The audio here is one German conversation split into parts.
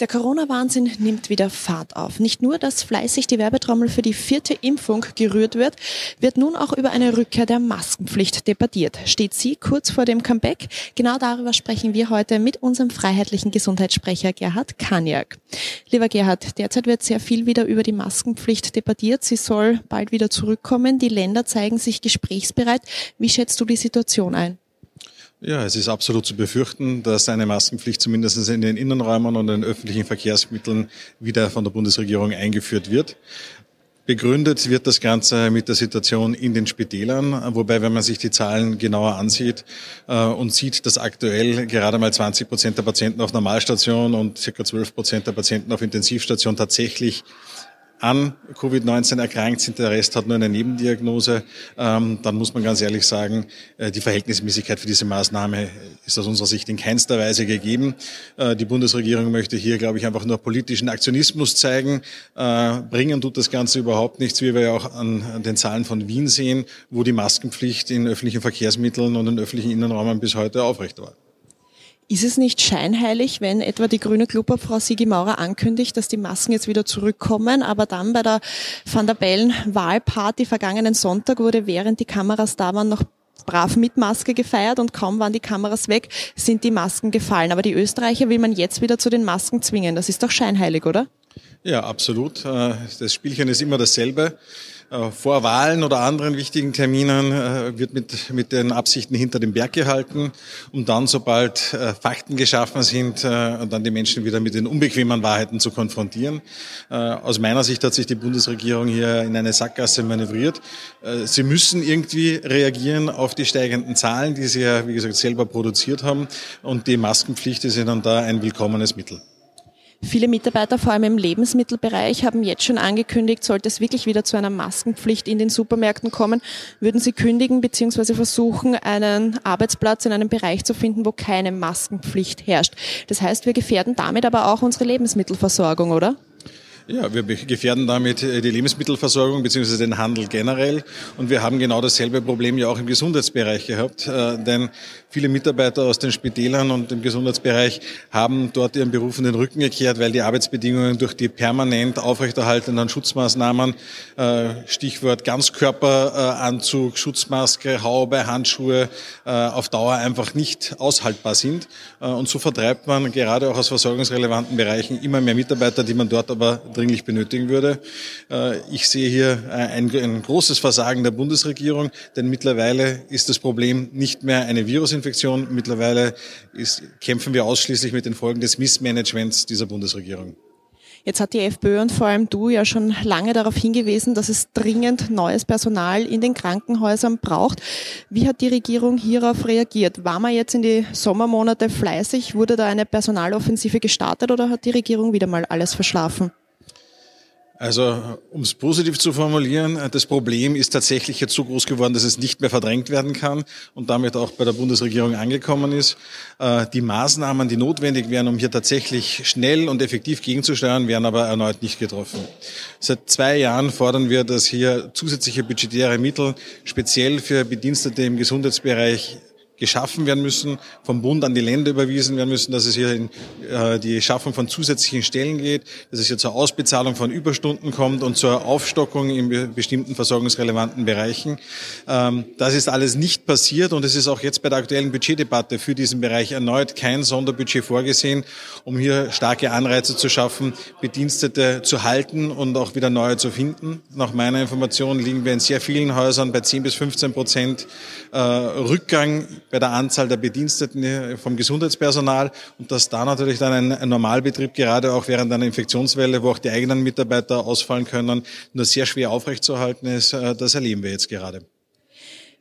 Der Corona-Wahnsinn nimmt wieder Fahrt auf. Nicht nur, dass fleißig die Werbetrommel für die vierte Impfung gerührt wird, wird nun auch über eine Rückkehr der Maskenpflicht debattiert. Steht sie kurz vor dem Comeback? Genau darüber sprechen wir heute mit unserem freiheitlichen Gesundheitssprecher Gerhard Kaniak. Lieber Gerhard, derzeit wird sehr viel wieder über die Maskenpflicht debattiert. Sie soll bald wieder zurückkommen. Die Länder zeigen sich gesprächsbereit. Wie schätzt du die Situation ein? Ja, es ist absolut zu befürchten, dass eine Maskenpflicht zumindest in den Innenräumen und in den öffentlichen Verkehrsmitteln wieder von der Bundesregierung eingeführt wird. Begründet wird das Ganze mit der Situation in den Spitälern, wobei, wenn man sich die Zahlen genauer ansieht äh, und sieht, dass aktuell gerade mal 20 Prozent der Patienten auf Normalstation und circa 12 Prozent der Patienten auf Intensivstation tatsächlich an Covid-19 erkrankt sind, der Rest hat nur eine Nebendiagnose, ähm, dann muss man ganz ehrlich sagen, äh, die Verhältnismäßigkeit für diese Maßnahme ist aus unserer Sicht in keinster Weise gegeben. Äh, die Bundesregierung möchte hier, glaube ich, einfach nur politischen Aktionismus zeigen. Äh, bringen tut das Ganze überhaupt nichts, wie wir ja auch an, an den Zahlen von Wien sehen, wo die Maskenpflicht in öffentlichen Verkehrsmitteln und in öffentlichen Innenräumen bis heute aufrecht war. Ist es nicht scheinheilig, wenn etwa die grüne Klubobfrau Sigi Maurer ankündigt, dass die Masken jetzt wieder zurückkommen, aber dann bei der Van der Bellen Wahlparty vergangenen Sonntag wurde, während die Kameras da waren, noch brav mit Maske gefeiert und kaum waren die Kameras weg, sind die Masken gefallen. Aber die Österreicher will man jetzt wieder zu den Masken zwingen. Das ist doch scheinheilig, oder? Ja, absolut. Äh, das Spielchen ist immer dasselbe. Äh, vor Wahlen oder anderen wichtigen Terminen äh, wird mit, mit den Absichten hinter dem Berg gehalten, um dann, sobald äh, Fakten geschaffen sind, dann die Menschen wieder mit den unbequemen Wahrheiten zu konfrontieren. Aus meiner Sicht hat sich die Bundesregierung hier in eine Sackgasse manövriert. Sie müssen irgendwie reagieren auf die steigenden Zahlen, die sie ja, wie gesagt, selber produziert haben. Und die Maskenpflicht ist ihnen da ein willkommenes Mittel. Viele Mitarbeiter, vor allem im Lebensmittelbereich, haben jetzt schon angekündigt, sollte es wirklich wieder zu einer Maskenpflicht in den Supermärkten kommen, würden sie kündigen bzw. versuchen, einen Arbeitsplatz in einem Bereich zu finden, wo keine Maskenpflicht herrscht. Das heißt, wir gefährden damit aber auch unsere Lebensmittelversorgung, oder? Ja, wir gefährden damit äh, die Lebensmittelversorgung bzw. den Handel generell. Und wir haben genau dasselbe Problem ja auch im Gesundheitsbereich gehabt. Äh, denn viele Mitarbeiter aus den Spitälern und im Gesundheitsbereich haben dort ihren Berufen den Rücken gekehrt, weil die Arbeitsbedingungen durch die permanent aufrechterhaltenden Schutzmaßnahmen, äh, Stichwort Ganzkörperanzug, Schutzmaske, Haube, Handschuhe, auf Dauer einfach nicht aushaltbar sind. Und so vertreibt man gerade auch aus versorgungsrelevanten Bereichen immer mehr Mitarbeiter, die man dort aber dringlich benötigen würde. Äh, ich sehe hier äh, ein, ein großes Versagen der Bundesregierung, denn mittlerweile ist das Problem nicht mehr eine Virusinfektion. Mittlerweile ist, kämpfen wir ausschließlich mit den Folgen des Missmanagements dieser Bundesregierung. Jetzt hat die FPÖ und vor allem du ja schon lange darauf hingewiesen, dass es dringend neues Personal in den Krankenhäusern braucht. Wie hat die Regierung hierauf reagiert? War man jetzt in die Sommermonate fleißig? Wurde da eine Personaloffensive gestartet oder hat die Regierung wieder mal alles verschlafen? Also, um es positiv zu formulieren, das Problem ist tatsächlich jetzt so groß geworden, dass es nicht mehr verdrängt werden kann und damit auch bei der Bundesregierung angekommen ist. Äh, die Maßnahmen, die notwendig wären, um hier tatsächlich schnell und effektiv gegenzusteuern, werden aber erneut nicht getroffen. Seit zwei Jahren fordern wir, dass hier zusätzliche budgetäre Mittel speziell für Bedienstete im Gesundheitsbereich geschaffen werden müssen, vom Bund an die Länder überwiesen werden müssen, dass es hier in äh, die Schaffung von zusätzlichen Stellen geht, dass es hier zur Ausbezahlung von Überstunden kommt und zur Aufstockung in bestimmten versorgungsrelevanten Bereichen. Ähm, das ist alles nicht passiert und es ist auch jetzt bei der aktuellen Budgetdebatte für diesen Bereich erneut kein Sonderbudget vorgesehen, um hier starke Anreize zu schaffen, Bedienstete zu halten und auch wieder neue zu finden. Nach meiner Information liegen wir in sehr vielen Häusern bei 10 bis 15 Prozent äh, Rückgang bei der Anzahl der Bediensteten vom Gesundheitspersonal und dass da natürlich dann ein, ein Normalbetrieb gerade auch während einer Infektionswelle, wo auch die eigenen Mitarbeiter ausfallen können, nur sehr schwer aufrechtzuerhalten ist, äh, das erleben wir jetzt gerade.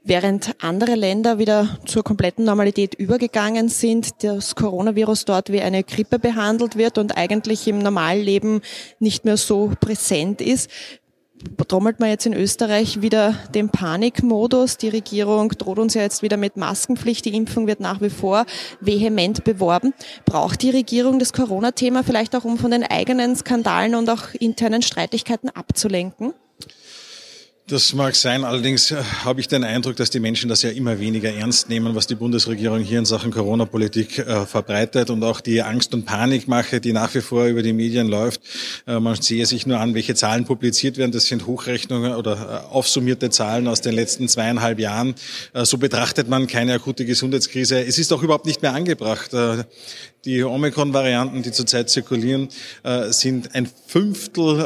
Während andere Länder wieder zur kompletten Normalität übergegangen sind, das Coronavirus dort wie eine Grippe behandelt wird und eigentlich im Normalleben nicht mehr so präsent ist, trommelt man jetzt in Österreich wieder den Panikmodus. Die Regierung droht uns ja jetzt wieder mit Maskenpflicht. Die Impfung wird nach wie vor vehement beworben. Braucht die Regierung das Corona-Thema vielleicht auch, um von den eigenen Skandalen und auch internen Streitigkeiten abzulenken? Das mag sein, allerdings äh, habe ich den Eindruck, dass die Menschen das ja immer weniger ernst nehmen, was die Bundesregierung hier in Sachen Corona-Politik äh, verbreitet und auch die Angst- und Panikmache, die nach wie vor über die Medien läuft. Äh, man sehe sich nur an, welche Zahlen publiziert werden. Das sind Hochrechnungen oder äh, aufsummierte Zahlen aus den letzten zweieinhalb Jahren. Äh, so betrachtet man keine akute Gesundheitskrise. Es ist auch überhaupt nicht mehr angebracht. Äh, die Omikron-Varianten, die zurzeit zirkulieren, sind ein Fünftel,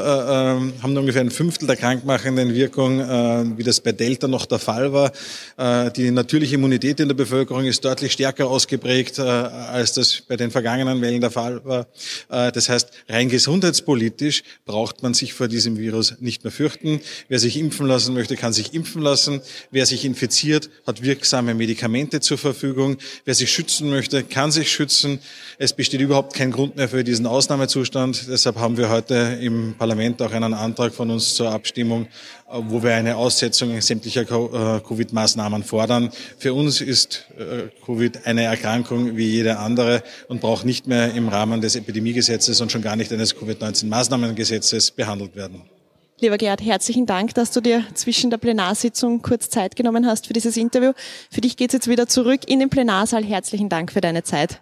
haben ungefähr ein Fünftel der krankmachenden Wirkung äh, wie das bei Delta noch der Fall war. Äh, die natürliche Immunität in der Bevölkerung ist deutlich stärker ausgeprägt, äh, als das bei den vergangenen Wellen der Fall war. Das heißt, rein gesundheitspolitisch braucht man sich vor diesem Virus nicht mehr fürchten. Wer sich impfen lassen möchte, kann sich impfen lassen. Wer sich infiziert, hat wirksame Medikamente zur Verfügung. Wer sich schützen möchte, kann sich schützen. Es besteht überhaupt kein Grund mehr für diesen Ausnahmezustand. Deshalb haben wir heute im Parlament auch einen Antrag von uns zur Abstimmung, wo wir eine Aussetzung sämtlicher äh, Covid-Maßnahmen fordern. Für uns ist äh, Covid eine Erkrankung wie jede andere und braucht nicht mehr im Rahmen des Epidemiegesetzes und schon gar nicht eines Covid-19-Maßnahmengesetzes behandelt werden. Lieber Gerhard, herzlichen Dank, dass du dir zwischen der Plenarsitzung kurz Zeit genommen hast für dieses Interview. Für dich geht es jetzt wieder zurück in den Plenarsaal. Herzlichen Dank für deine Zeit.